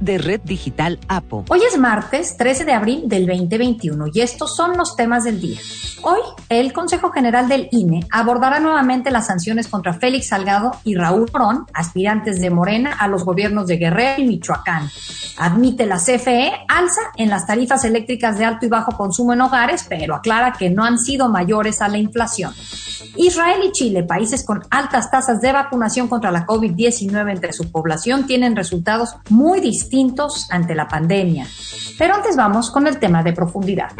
de Red Digital APO. Hoy es martes 13 de abril del 2021 y estos son los temas del día. Hoy, el Consejo General del INE abordará nuevamente las sanciones contra Félix Salgado y Raúl Morón, aspirantes de Morena a los gobiernos de Guerrero y Michoacán. Admite la CFE alza en las tarifas eléctricas de alto y bajo consumo en hogares, pero aclara que no han sido mayores a la inflación. Israel y Chile, países con altas tasas de vacunación contra la COVID-19 entre su población, tienen resultados muy distintos ante la pandemia. Pero antes vamos con el tema de profundidad.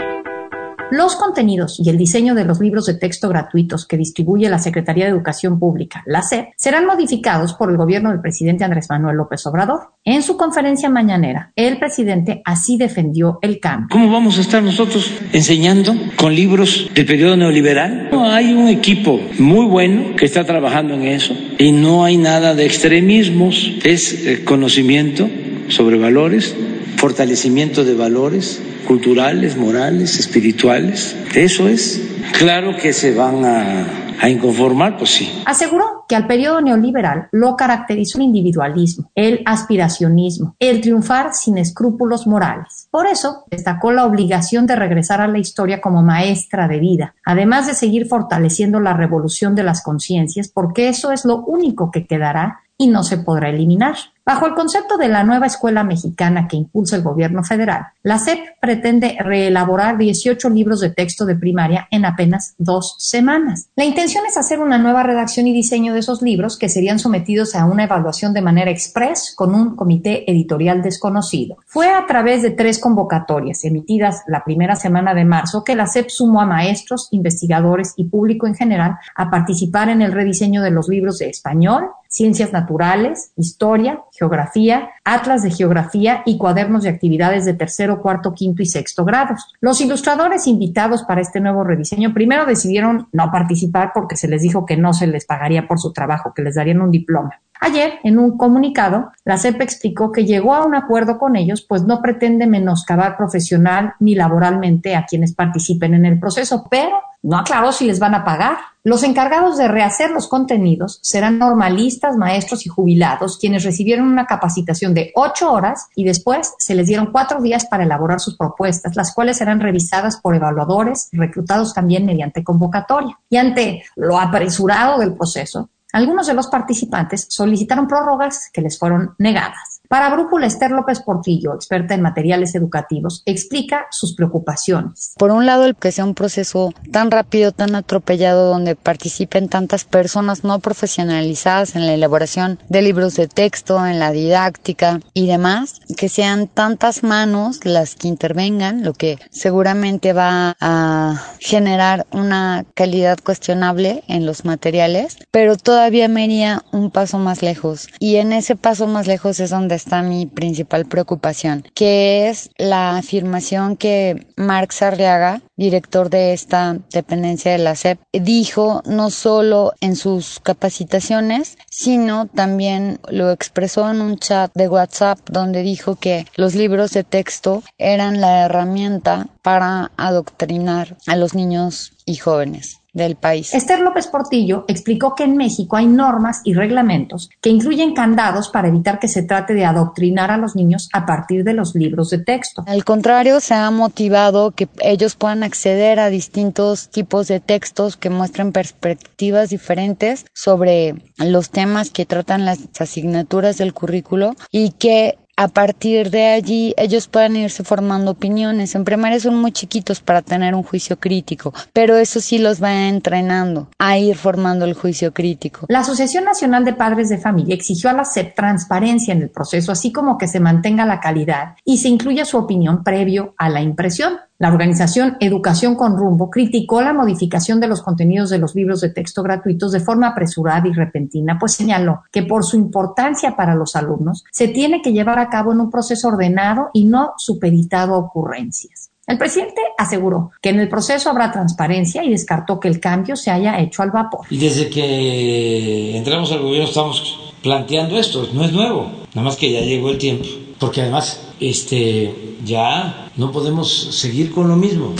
Los contenidos y el diseño de los libros de texto gratuitos que distribuye la Secretaría de Educación Pública, la SEP, serán modificados por el gobierno del presidente Andrés Manuel López Obrador. En su conferencia mañanera, el presidente así defendió el cambio. ¿Cómo vamos a estar nosotros enseñando con libros del periodo neoliberal? No, hay un equipo muy bueno que está trabajando en eso y no hay nada de extremismos, es eh, conocimiento sobre valores, fortalecimiento de valores culturales, morales, espirituales. Eso es. Claro que se van a, inconformar, pues sí. Aseguró que al periodo neoliberal lo caracterizó el individualismo, el aspiracionismo, el triunfar sin escrúpulos morales. Por eso destacó la obligación de regresar a la historia como maestra de vida, además de seguir fortaleciendo la revolución de las conciencias, porque eso es lo único que quedará y no se podrá eliminar. Bajo el concepto de la nueva escuela mexicana que impulsa el gobierno federal, la SEP pretende reelaborar 18 libros de texto de primaria en apenas dos semanas. La intención es hacer una nueva redacción y diseño de esos libros que serían sometidos a una evaluación de manera express con un comité editorial desconocido. Fue a través de tres convocatorias emitidas la primera semana de marzo que la SEP sumó a maestros, investigadores y público en general a participar en el rediseño de los libros de español, ciencias naturales, historia, geografía, atlas de geografía y cuadernos de actividades de tercero, cuarto, quinto y sexto grados. Los ilustradores invitados para este nuevo rediseño primero decidieron no participar porque se les dijo que no se les pagaría por su trabajo, que les darían un diploma. Ayer, en un comunicado, la CEP explicó que llegó a un acuerdo con ellos, pues no pretende menoscabar profesional ni laboralmente a quienes participen en el proceso, pero no aclaró si les van a pagar. Los encargados de rehacer los contenidos serán normalistas, maestros y jubilados, quienes recibieron una capacitación de ocho horas y después se les dieron cuatro días para elaborar sus propuestas, las cuales serán revisadas por evaluadores, reclutados también mediante convocatoria. Y ante lo apresurado del proceso, algunos de los participantes solicitaron prórrogas que les fueron negadas. Para Brújula, Esther López Portillo, experta en materiales educativos, explica sus preocupaciones. Por un lado, el que sea un proceso tan rápido, tan atropellado, donde participen tantas personas no profesionalizadas en la elaboración de libros de texto, en la didáctica y demás, que sean tantas manos las que intervengan, lo que seguramente va a generar una calidad cuestionable en los materiales, pero todavía me iría un paso más lejos. Y en ese paso más lejos es donde está mi principal preocupación, que es la afirmación que Marx Arriaga, director de esta dependencia de la SEP, dijo no solo en sus capacitaciones, sino también lo expresó en un chat de WhatsApp donde dijo que los libros de texto eran la herramienta para adoctrinar a los niños y jóvenes del país. Esther López Portillo explicó que en México hay normas y reglamentos que incluyen candados para evitar que se trate de adoctrinar a los niños a partir de los libros de texto. Al contrario, se ha motivado que ellos puedan acceder a distintos tipos de textos que muestren perspectivas diferentes sobre los temas que tratan las asignaturas del currículo y que a partir de allí ellos puedan irse formando opiniones. En primaria son muy chiquitos para tener un juicio crítico, pero eso sí los va entrenando a ir formando el juicio crítico. La Asociación Nacional de Padres de Familia exigió a la SEP transparencia en el proceso, así como que se mantenga la calidad y se incluya su opinión previo a la impresión. La organización Educación con Rumbo criticó la modificación de los contenidos de los libros de texto gratuitos de forma apresurada y repentina, pues señaló que por su importancia para los alumnos se tiene que llevar a cabo en un proceso ordenado y no supeditado a ocurrencias. El presidente aseguró que en el proceso habrá transparencia y descartó que el cambio se haya hecho al vapor. Y desde que entramos al gobierno estamos planteando esto, no es nuevo, nada más que ya llegó el tiempo porque además este ya no podemos seguir con lo mismo.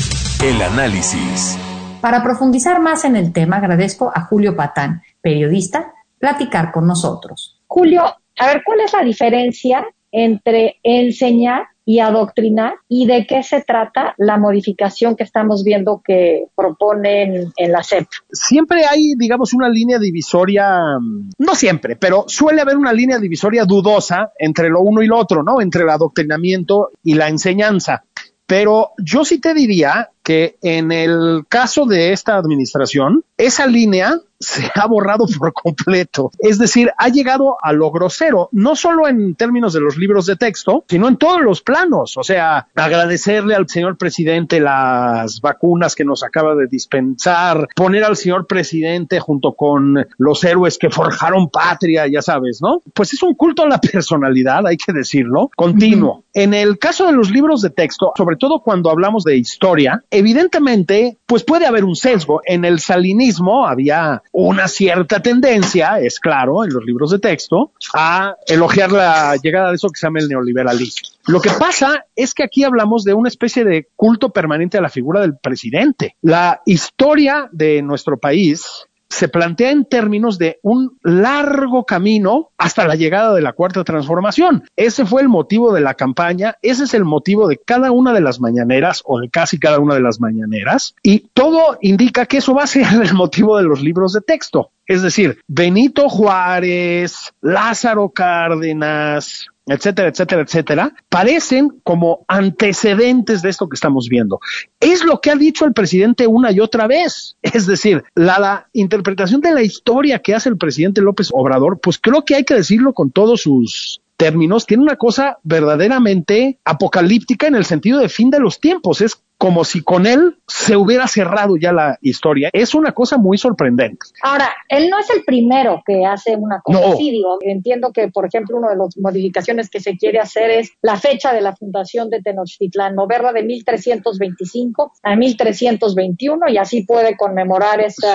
El análisis. Para profundizar más en el tema, agradezco a Julio Patán, periodista, platicar con nosotros. Julio, a ver, ¿cuál es la diferencia entre enseñar y adoctrinar y de qué se trata la modificación que estamos viendo que proponen en la SEP. Siempre hay, digamos, una línea divisoria, mm, no siempre, pero suele haber una línea divisoria dudosa entre lo uno y lo otro, ¿no? Entre el adoctrinamiento y la enseñanza. Pero yo sí te diría que en el caso de esta administración, esa línea se ha borrado por completo. Es decir, ha llegado a lo grosero, no solo en términos de los libros de texto, sino en todos los planos. O sea, agradecerle al señor presidente las vacunas que nos acaba de dispensar, poner al señor presidente junto con los héroes que forjaron patria, ya sabes, ¿no? Pues es un culto a la personalidad, hay que decirlo, continuo. En el caso de los libros de texto, sobre todo cuando hablamos de historia, evidentemente, pues puede haber un sesgo. En el salinismo había una cierta tendencia, es claro, en los libros de texto, a elogiar la llegada de eso que se llama el neoliberalismo. Lo que pasa es que aquí hablamos de una especie de culto permanente a la figura del presidente. La historia de nuestro país se plantea en términos de un largo camino hasta la llegada de la cuarta transformación. Ese fue el motivo de la campaña, ese es el motivo de cada una de las mañaneras o de casi cada una de las mañaneras y todo indica que eso va a ser el motivo de los libros de texto. Es decir, Benito Juárez, Lázaro Cárdenas, etcétera, etcétera, etcétera, parecen como antecedentes de esto que estamos viendo. Es lo que ha dicho el presidente una y otra vez. Es decir, la, la, interpretación de la historia que hace el presidente López Obrador, pues creo que hay que decirlo con todos sus términos, tiene una cosa verdaderamente apocalíptica en el sentido de fin de los tiempos. Es como si con él se hubiera cerrado ya la historia. Es una cosa muy sorprendente. Ahora, él no es el primero que hace una cosa así, digo, entiendo que, por ejemplo, una de las modificaciones que se quiere hacer es la fecha de la fundación de Tenochtitlán, moverla de 1325 a 1321 y así puede conmemorar esa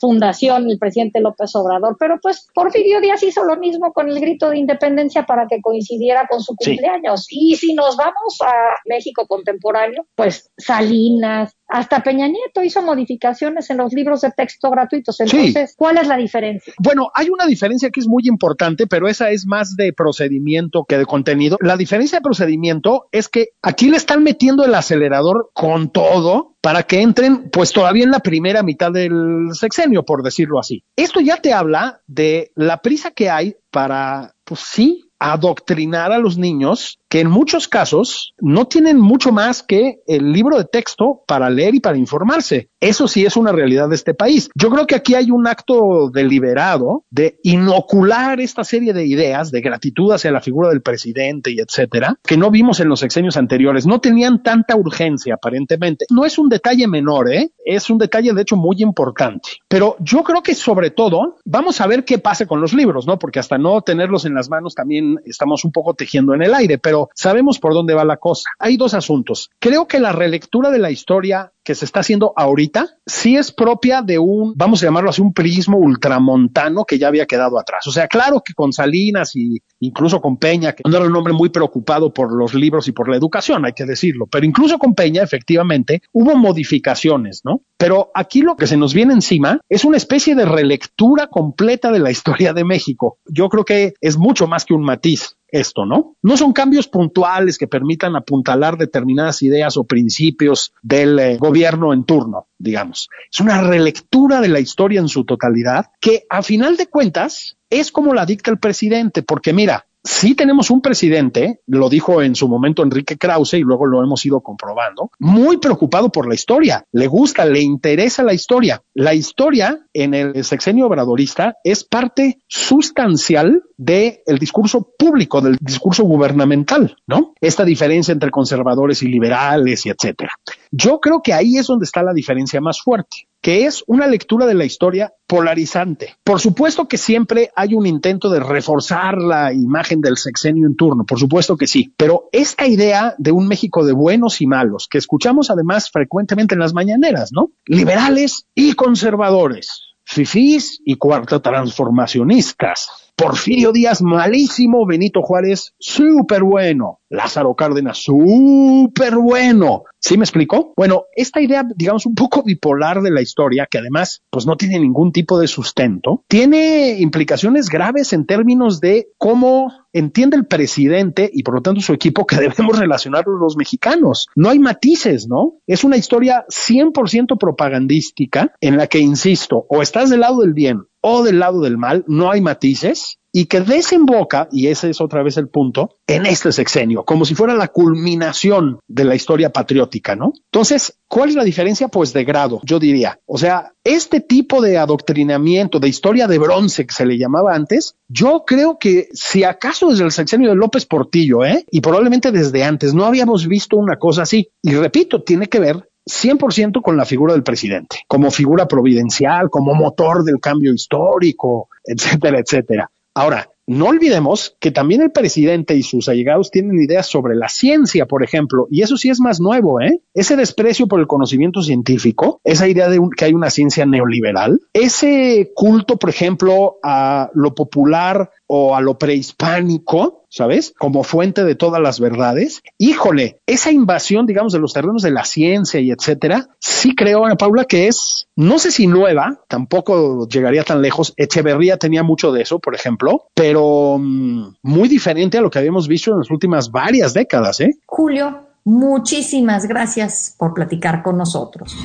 fundación el presidente López Obrador. Pero pues Porfirio Díaz hizo lo mismo con el grito de independencia para que coincidiera con su cumpleaños. Y si nos vamos a México contemporáneo, pues Salinas, hasta Peña Nieto hizo modificaciones en los libros de texto gratuitos. Entonces, ¿cuál es la diferencia? Bueno, hay una diferencia que es muy importante, pero esa es más de procedimiento que de contenido. La diferencia de procedimiento es que aquí le están metiendo el acelerador con todo para que entren pues todavía en la primera mitad del sexenio, por decirlo así. Esto ya te habla de la prisa que hay para, pues sí, adoctrinar a los niños que en muchos casos no tienen mucho más que el libro de texto para leer y para informarse. Eso sí es una realidad de este país. Yo creo que aquí hay un acto deliberado de inocular esta serie de ideas de gratitud hacia la figura del presidente y etcétera, que no vimos en los sexenios anteriores. No tenían tanta urgencia aparentemente. No es un detalle menor, ¿eh? Es un detalle de hecho muy importante. Pero yo creo que sobre todo vamos a ver qué pasa con los libros, ¿no? Porque hasta no tenerlos en las manos también estamos un poco tejiendo en el aire, pero sabemos por dónde va la cosa. Hay dos asuntos. Creo que la relectura de la historia que se está haciendo ahorita sí es propia de un, vamos a llamarlo así, un prismo ultramontano que ya había quedado atrás. O sea, claro que con Salinas y incluso con Peña, que no era un hombre muy preocupado por los libros y por la educación, hay que decirlo, pero incluso con Peña, efectivamente, hubo modificaciones, ¿no? Pero aquí lo que se nos viene encima es una especie de relectura completa de la historia de México. Yo creo que es mucho más que un matiz esto, ¿no? No son cambios puntuales que permitan apuntalar determinadas ideas o principios del eh, gobierno en turno, digamos. Es una relectura de la historia en su totalidad que a final de cuentas es como la dicta el presidente, porque mira, sí tenemos un presidente, lo dijo en su momento Enrique Krause y luego lo hemos ido comprobando, muy preocupado por la historia. Le gusta, le interesa la historia. La historia en el sexenio obradorista es parte sustancial del discurso público, del discurso gubernamental, ¿no? Esta diferencia entre conservadores y liberales y etcétera. Yo creo que ahí es donde está la diferencia más fuerte que es una lectura de la historia polarizante. Por supuesto que siempre hay un intento de reforzar la imagen del sexenio en turno, por supuesto que sí, pero esta idea de un México de buenos y malos, que escuchamos además frecuentemente en las mañaneras, ¿no? Liberales y conservadores, fifís y cuarta transformacionistas, Porfirio Díaz malísimo, Benito Juárez súper bueno, Lázaro Cárdenas súper bueno. ¿Sí me explicó? Bueno, esta idea, digamos, un poco bipolar de la historia, que además, pues no tiene ningún tipo de sustento, tiene implicaciones graves en términos de cómo entiende el presidente y por lo tanto su equipo que debemos relacionarnos los mexicanos. No hay matices, ¿no? Es una historia 100% propagandística en la que, insisto, o estás del lado del bien o del lado del mal, no hay matices, y que desemboca, y ese es otra vez el punto, en este sexenio, como si fuera la culminación de la historia patriótica, ¿no? Entonces, ¿cuál es la diferencia? Pues de grado, yo diría. O sea, este tipo de adoctrinamiento, de historia de bronce que se le llamaba antes, yo creo que si acaso desde el sexenio de López Portillo, ¿eh? Y probablemente desde antes, no habíamos visto una cosa así. Y repito, tiene que ver 100% con la figura del presidente, como figura providencial, como motor del cambio histórico, etcétera, etcétera. Ahora, no olvidemos que también el presidente y sus allegados tienen ideas sobre la ciencia, por ejemplo, y eso sí es más nuevo, ¿eh? Ese desprecio por el conocimiento científico, esa idea de que hay una ciencia neoliberal, ese culto, por ejemplo, a lo popular o a lo prehispánico, ¿sabes? Como fuente de todas las verdades. Híjole, esa invasión, digamos, de los terrenos de la ciencia y etcétera, sí creo, Ana Paula, que es, no sé si nueva, tampoco llegaría tan lejos. Echeverría tenía mucho de eso, por ejemplo, pero mm, muy diferente a lo que habíamos visto en las últimas varias décadas, ¿eh? Julio, muchísimas gracias por platicar con nosotros.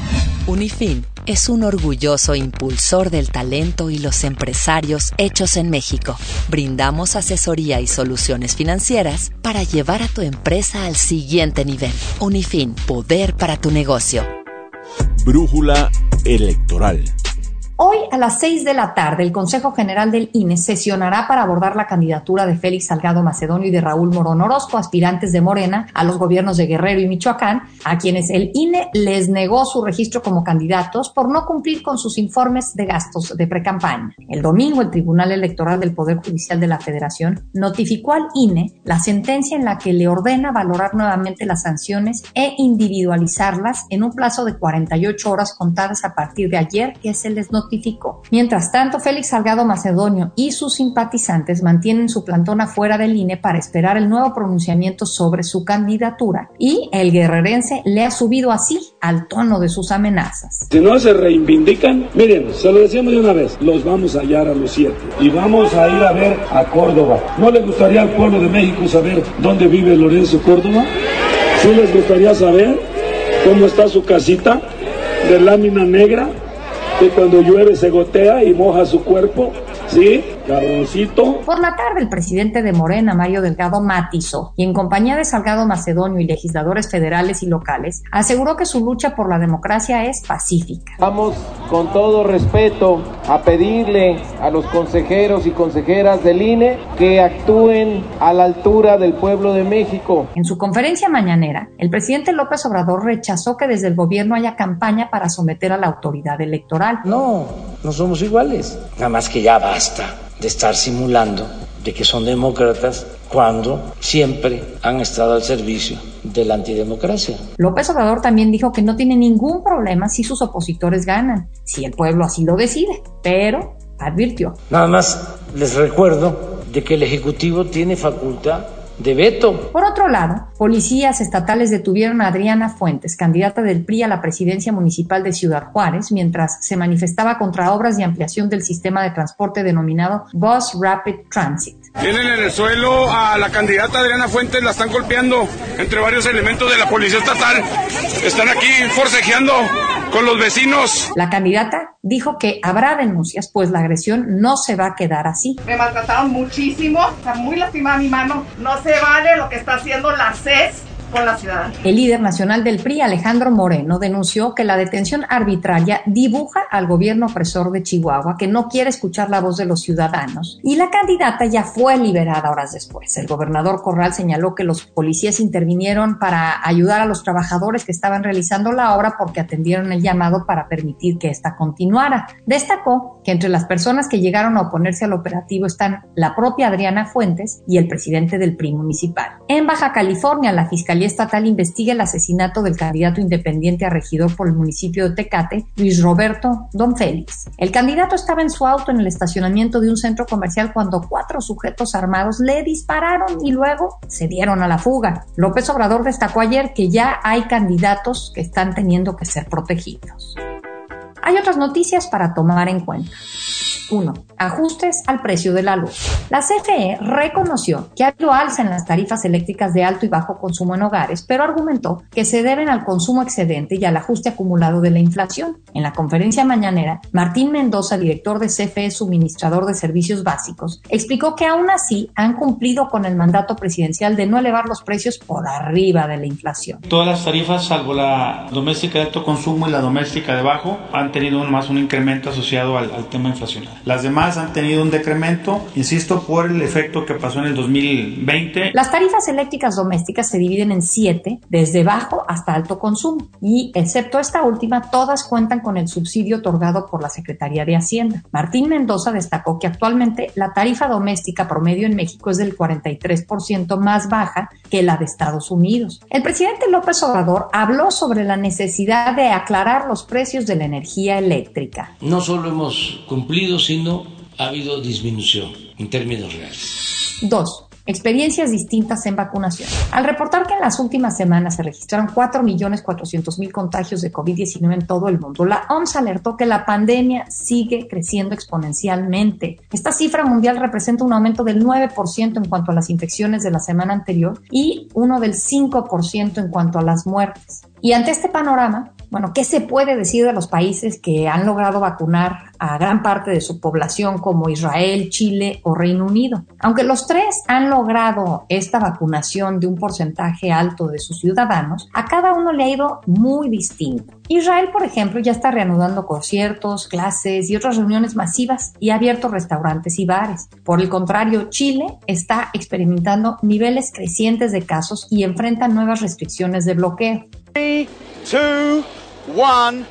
Unifin es un orgulloso impulsor del talento y los empresarios hechos en México. Brindamos asesoría y soluciones financieras para llevar a tu empresa al siguiente nivel. Unifin, poder para tu negocio. Brújula electoral. Hoy a las 6 de la tarde el Consejo General del INE sesionará para abordar la candidatura de Félix Salgado Macedonio y de Raúl Morón Orozco, aspirantes de Morena a los gobiernos de Guerrero y Michoacán, a quienes el INE les negó su registro como candidatos por no cumplir con sus informes de gastos de precampaña. El domingo el Tribunal Electoral del Poder Judicial de la Federación notificó al INE la sentencia en la que le ordena valorar nuevamente las sanciones e individualizarlas en un plazo de 48 horas contadas a partir de ayer que se les notificó Mientras tanto, Félix Salgado Macedonio y sus simpatizantes mantienen su plantón afuera del INE para esperar el nuevo pronunciamiento sobre su candidatura y el guerrerense le ha subido así al tono de sus amenazas. Si no se reivindican, miren, se lo decíamos de una vez, los vamos a hallar a los siete y vamos a ir a ver a Córdoba. ¿No le gustaría al pueblo de México saber dónde vive Lorenzo Córdoba? ¿Sí les gustaría saber cómo está su casita de lámina negra? Que cuando llueve se gotea y moja su cuerpo, ¿sí? Por la tarde, el presidente de Morena, Mario Delgado, matizó y en compañía de Salgado Macedonio y legisladores federales y locales, aseguró que su lucha por la democracia es pacífica. Vamos con todo respeto a pedirle a los consejeros y consejeras del INE que actúen a la altura del pueblo de México. En su conferencia mañanera, el presidente López Obrador rechazó que desde el gobierno haya campaña para someter a la autoridad electoral. No, no somos iguales. Nada más que ya basta de estar simulando de que son demócratas cuando siempre han estado al servicio de la antidemocracia. López Obrador también dijo que no tiene ningún problema si sus opositores ganan, si el pueblo así lo decide, pero advirtió. Nada más les recuerdo de que el Ejecutivo tiene facultad de veto. Por otro lado, policías estatales detuvieron a Adriana Fuentes, candidata del PRI a la presidencia municipal de Ciudad Juárez, mientras se manifestaba contra obras de ampliación del sistema de transporte denominado Bus Rapid Transit. Tienen en el suelo a la candidata Adriana Fuentes, la están golpeando entre varios elementos de la policía estatal. Están aquí forcejeando con los vecinos. La candidata dijo que habrá denuncias, pues la agresión no se va a quedar así. Me maltrataron muchísimo, está muy lastimada mi mano. No se vale lo que está haciendo la CES con la ciudad. El líder nacional del PRI, Alejandro Moreno, denunció que la detención arbitraria dibuja al gobierno opresor de Chihuahua que no quiere escuchar la voz de los ciudadanos y la candidata ya fue liberada horas después. El gobernador Corral señaló que los policías intervinieron para ayudar a los trabajadores que estaban realizando la obra porque atendieron el llamado para permitir que ésta continuara. Destacó que entre las personas que llegaron a oponerse al operativo están la propia Adriana Fuentes y el presidente del PRI municipal. En Baja California, la Fiscalía Fiscalía Estatal investiga el asesinato del candidato independiente a regidor por el municipio de Tecate, Luis Roberto Don Félix. El candidato estaba en su auto en el estacionamiento de un centro comercial cuando cuatro sujetos armados le dispararon y luego se dieron a la fuga. López Obrador destacó ayer que ya hay candidatos que están teniendo que ser protegidos. Hay otras noticias para tomar en cuenta. 1. Ajustes al precio de la luz. La CFE reconoció que ha habido alza en las tarifas eléctricas de alto y bajo consumo en hogares, pero argumentó que se deben al consumo excedente y al ajuste acumulado de la inflación. En la conferencia mañanera, Martín Mendoza, director de CFE Suministrador de Servicios Básicos, explicó que aún así han cumplido con el mandato presidencial de no elevar los precios por arriba de la inflación. Todas las tarifas, salvo la doméstica de alto consumo y la doméstica de bajo, han tenido más un incremento asociado al, al tema inflacionario. Las demás han tenido un decremento, insisto, por el efecto que pasó en el 2020. Las tarifas eléctricas domésticas se dividen en siete, desde bajo hasta alto consumo, y excepto esta última, todas cuentan con el subsidio otorgado por la Secretaría de Hacienda. Martín Mendoza destacó que actualmente la tarifa doméstica promedio en México es del 43% más baja que la de Estados Unidos. El presidente López Obrador habló sobre la necesidad de aclarar los precios de la energía eléctrica. No solo hemos cumplido, sino ha habido disminución en términos reales. 2. Experiencias distintas en vacunación. Al reportar que en las últimas semanas se registraron 4.400.000 contagios de COVID-19 en todo el mundo, la OMS alertó que la pandemia sigue creciendo exponencialmente. Esta cifra mundial representa un aumento del 9% en cuanto a las infecciones de la semana anterior y uno del 5% en cuanto a las muertes. Y ante este panorama, bueno, ¿qué se puede decir de los países que han logrado vacunar a gran parte de su población como Israel, Chile o Reino Unido? Aunque los tres han logrado esta vacunación de un porcentaje alto de sus ciudadanos, a cada uno le ha ido muy distinto. Israel, por ejemplo, ya está reanudando conciertos, clases y otras reuniones masivas y ha abierto restaurantes y bares. Por el contrario, Chile está experimentando niveles crecientes de casos y enfrenta nuevas restricciones de bloqueo. Three, two, one.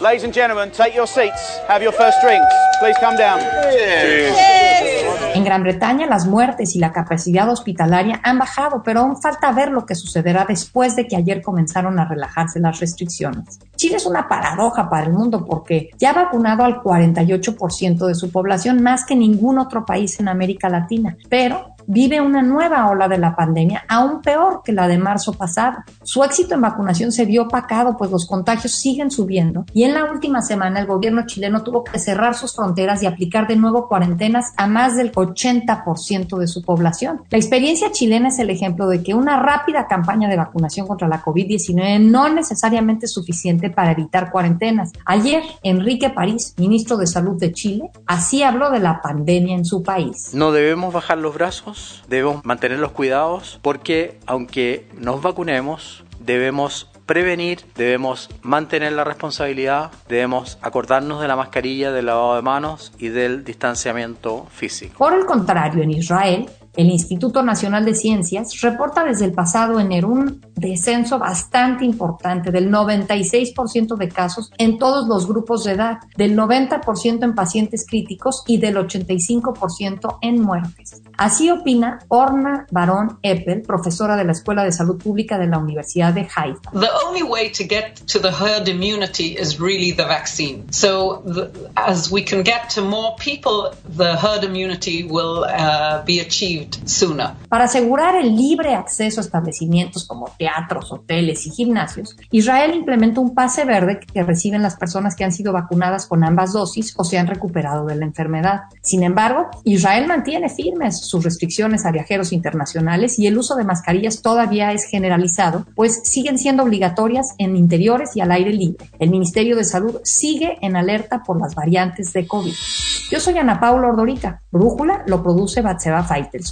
Ladies and gentlemen, take your seats. Have your first drinks. Please come down. En Gran Bretaña, las muertes y la capacidad hospitalaria han bajado, pero aún falta ver lo que sucederá después de que ayer comenzaron a relajarse las restricciones. Chile es una paradoja para el mundo porque ya ha vacunado al 48% de su población, más que ningún otro país en América Latina, pero vive una nueva ola de la pandemia, aún peor que la de marzo pasado. Su éxito en vacunación se vio opacado, pues los contagios siguen subiendo y en la última semana el gobierno chileno tuvo que cerrar sus fronteras y aplicar de nuevo cuarentenas a más del 80% de su población. La experiencia chilena es el ejemplo de que una rápida campaña de vacunación contra la COVID-19 no necesariamente es suficiente para evitar cuarentenas. Ayer, Enrique París, ministro de Salud de Chile, así habló de la pandemia en su país. No debemos bajar los brazos, debemos mantener los cuidados porque aunque nos vacunemos, debemos prevenir, debemos mantener la responsabilidad, debemos acordarnos de la mascarilla, del lavado de manos y del distanciamiento físico. Por el contrario, en Israel, el Instituto Nacional de Ciencias reporta desde el pasado enero un descenso bastante importante del 96% de casos en todos los grupos de edad, del 90% en pacientes críticos y del 85% en muertes. Así opina Orna Barón Eppel, profesora de la Escuela de Salud Pública de la Universidad de Haifa. The only way to get to the herd immunity is really the vaccine. So the, as we can get to more people, the herd immunity will uh, be achieved sooner. Para asegurar el libre acceso a establecimientos como teatros, hoteles y gimnasios, Israel implementó un pase verde que reciben las personas que han sido vacunadas con ambas dosis o se han recuperado de la enfermedad. Sin embargo, Israel mantiene firmes sus restricciones a viajeros internacionales y el uso de mascarillas todavía es generalizado, pues siguen siendo obligatorias en interiores y al aire libre. El Ministerio de Salud sigue en alerta por las variantes de COVID. Yo soy Ana Paula Ordorica. Brújula lo produce Batseba Faitelson.